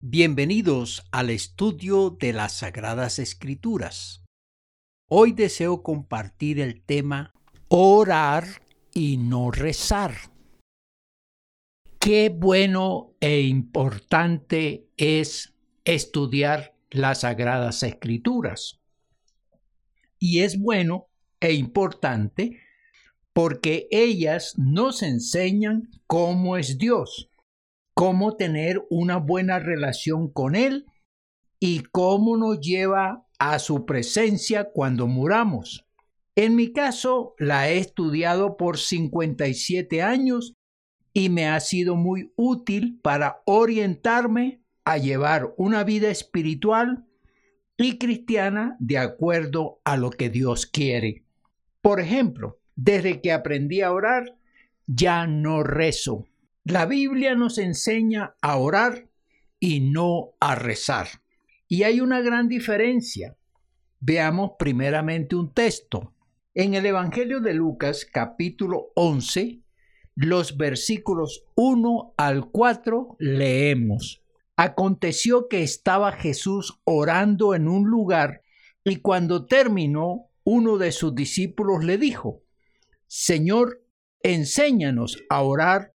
Bienvenidos al estudio de las Sagradas Escrituras. Hoy deseo compartir el tema orar y no rezar. Qué bueno e importante es estudiar las Sagradas Escrituras. Y es bueno e importante porque ellas nos enseñan cómo es Dios cómo tener una buena relación con Él y cómo nos lleva a su presencia cuando muramos. En mi caso, la he estudiado por 57 años y me ha sido muy útil para orientarme a llevar una vida espiritual y cristiana de acuerdo a lo que Dios quiere. Por ejemplo, desde que aprendí a orar, ya no rezo. La Biblia nos enseña a orar y no a rezar. Y hay una gran diferencia. Veamos primeramente un texto. En el Evangelio de Lucas capítulo 11, los versículos 1 al 4 leemos. Aconteció que estaba Jesús orando en un lugar y cuando terminó, uno de sus discípulos le dijo, Señor, enséñanos a orar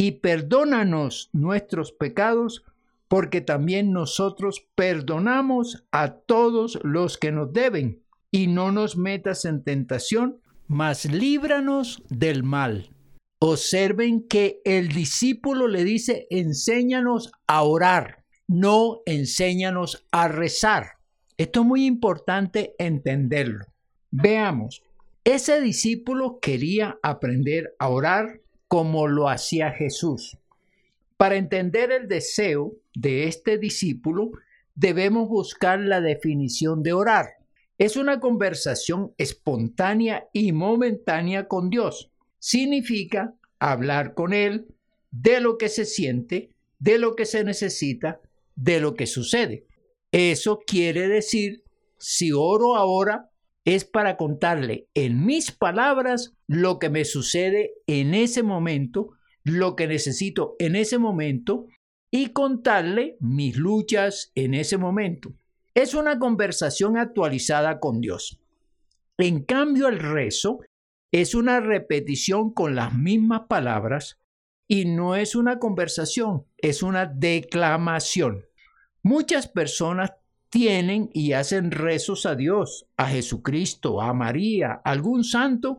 y perdónanos nuestros pecados, porque también nosotros perdonamos a todos los que nos deben, y no nos metas en tentación, mas líbranos del mal. Observen que el discípulo le dice, enséñanos a orar, no enséñanos a rezar. Esto es muy importante entenderlo. Veamos, ese discípulo quería aprender a orar como lo hacía Jesús. Para entender el deseo de este discípulo, debemos buscar la definición de orar. Es una conversación espontánea y momentánea con Dios. Significa hablar con Él de lo que se siente, de lo que se necesita, de lo que sucede. Eso quiere decir, si oro ahora, es para contarle en mis palabras lo que me sucede en ese momento, lo que necesito en ese momento y contarle mis luchas en ese momento. Es una conversación actualizada con Dios. En cambio, el rezo es una repetición con las mismas palabras y no es una conversación, es una declamación. Muchas personas tienen y hacen rezos a Dios, a Jesucristo, a María, algún santo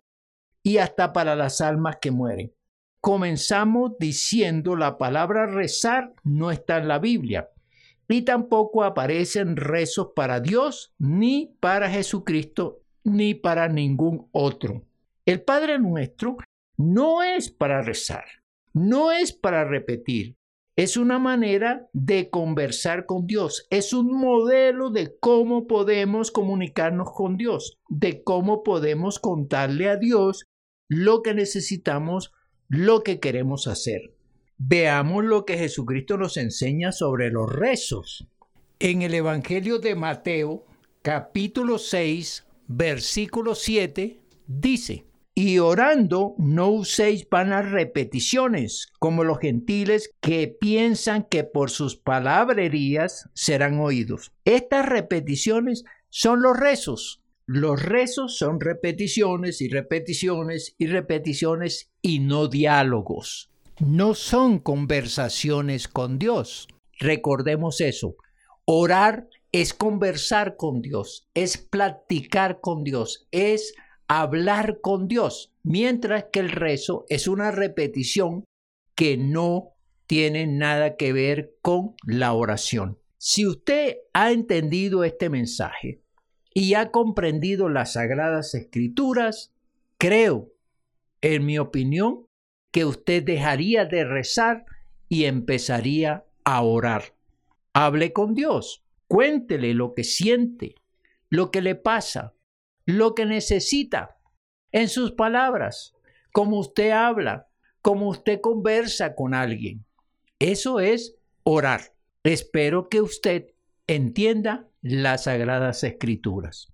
y hasta para las almas que mueren. Comenzamos diciendo la palabra rezar no está en la Biblia y tampoco aparecen rezos para Dios, ni para Jesucristo, ni para ningún otro. El Padre nuestro no es para rezar, no es para repetir, es una manera de conversar con Dios, es un modelo de cómo podemos comunicarnos con Dios, de cómo podemos contarle a Dios lo que necesitamos, lo que queremos hacer. Veamos lo que Jesucristo nos enseña sobre los rezos. En el Evangelio de Mateo, capítulo 6, versículo 7, dice, y orando, no uséis vanas repeticiones, como los gentiles que piensan que por sus palabrerías serán oídos. Estas repeticiones son los rezos. Los rezos son repeticiones y repeticiones y repeticiones y no diálogos. No son conversaciones con Dios. Recordemos eso. Orar es conversar con Dios, es platicar con Dios, es hablar con Dios, mientras que el rezo es una repetición que no tiene nada que ver con la oración. Si usted ha entendido este mensaje y ha comprendido las sagradas escrituras, creo, en mi opinión, que usted dejaría de rezar y empezaría a orar. Hable con Dios. Cuéntele lo que siente, lo que le pasa, lo que necesita, en sus palabras, como usted habla, como usted conversa con alguien. Eso es orar. Espero que usted entienda las sagradas escrituras.